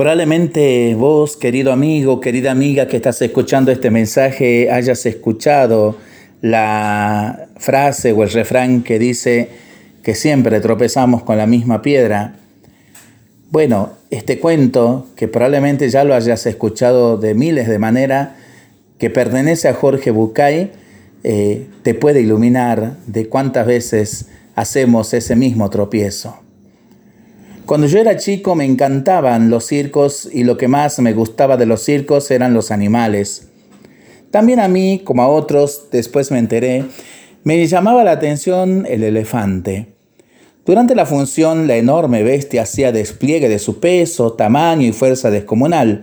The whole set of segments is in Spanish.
Probablemente vos, querido amigo, querida amiga que estás escuchando este mensaje, hayas escuchado la frase o el refrán que dice que siempre tropezamos con la misma piedra. Bueno, este cuento, que probablemente ya lo hayas escuchado de miles de maneras, que pertenece a Jorge Bucay, eh, te puede iluminar de cuántas veces hacemos ese mismo tropiezo. Cuando yo era chico me encantaban los circos y lo que más me gustaba de los circos eran los animales. También a mí, como a otros, después me enteré, me llamaba la atención el elefante. Durante la función, la enorme bestia hacía despliegue de su peso, tamaño y fuerza descomunal.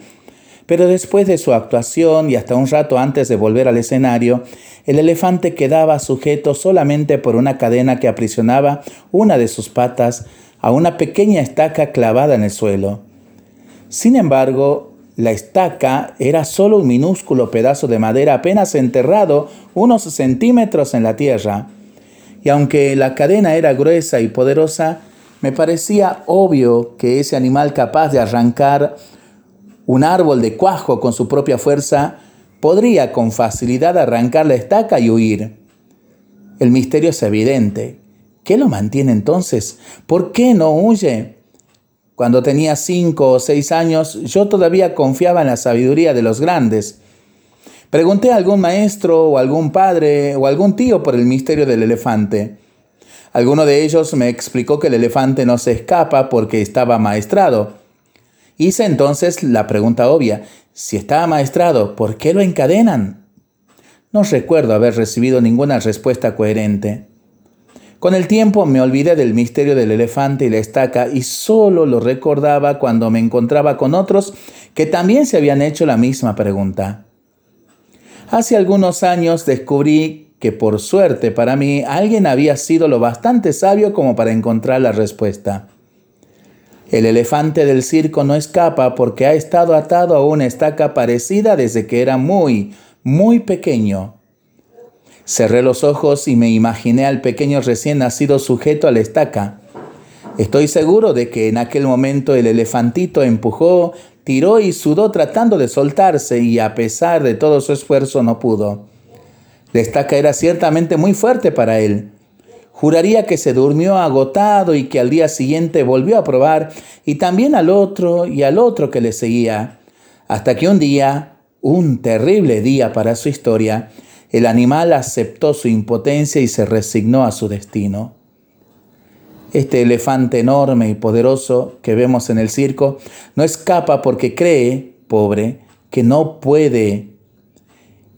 Pero después de su actuación y hasta un rato antes de volver al escenario, el elefante quedaba sujeto solamente por una cadena que aprisionaba una de sus patas a una pequeña estaca clavada en el suelo. Sin embargo, la estaca era solo un minúsculo pedazo de madera apenas enterrado unos centímetros en la tierra. Y aunque la cadena era gruesa y poderosa, me parecía obvio que ese animal capaz de arrancar un árbol de cuajo con su propia fuerza podría con facilidad arrancar la estaca y huir. El misterio es evidente. ¿Qué lo mantiene entonces? ¿Por qué no huye? Cuando tenía cinco o seis años, yo todavía confiaba en la sabiduría de los grandes. Pregunté a algún maestro o algún padre o algún tío por el misterio del elefante. Alguno de ellos me explicó que el elefante no se escapa porque estaba maestrado. Hice entonces la pregunta obvia, si está maestrado, ¿por qué lo encadenan? No recuerdo haber recibido ninguna respuesta coherente. Con el tiempo me olvidé del misterio del elefante y la estaca y solo lo recordaba cuando me encontraba con otros que también se habían hecho la misma pregunta. Hace algunos años descubrí que por suerte para mí alguien había sido lo bastante sabio como para encontrar la respuesta. El elefante del circo no escapa porque ha estado atado a una estaca parecida desde que era muy, muy pequeño. Cerré los ojos y me imaginé al pequeño recién nacido sujeto a la estaca. Estoy seguro de que en aquel momento el elefantito empujó, tiró y sudó tratando de soltarse y a pesar de todo su esfuerzo no pudo. La estaca era ciertamente muy fuerte para él. Juraría que se durmió agotado y que al día siguiente volvió a probar y también al otro y al otro que le seguía, hasta que un día, un terrible día para su historia, el animal aceptó su impotencia y se resignó a su destino. Este elefante enorme y poderoso que vemos en el circo no escapa porque cree, pobre, que no puede.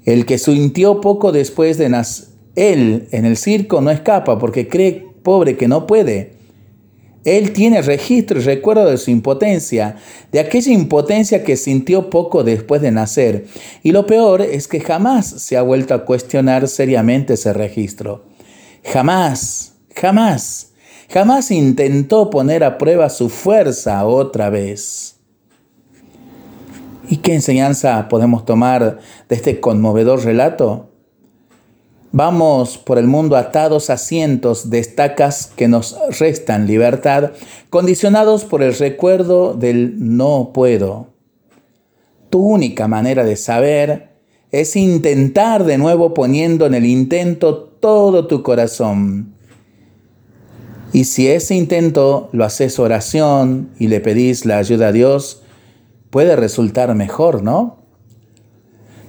El que sintió poco después de nacer, él en el circo no escapa porque cree, pobre, que no puede. Él tiene registro y recuerdo de su impotencia, de aquella impotencia que sintió poco después de nacer. Y lo peor es que jamás se ha vuelto a cuestionar seriamente ese registro. Jamás, jamás, jamás intentó poner a prueba su fuerza otra vez. ¿Y qué enseñanza podemos tomar de este conmovedor relato? Vamos por el mundo atados a cientos de estacas que nos restan libertad, condicionados por el recuerdo del no puedo. Tu única manera de saber es intentar de nuevo poniendo en el intento todo tu corazón. Y si ese intento lo haces oración y le pedís la ayuda a Dios, puede resultar mejor, ¿no?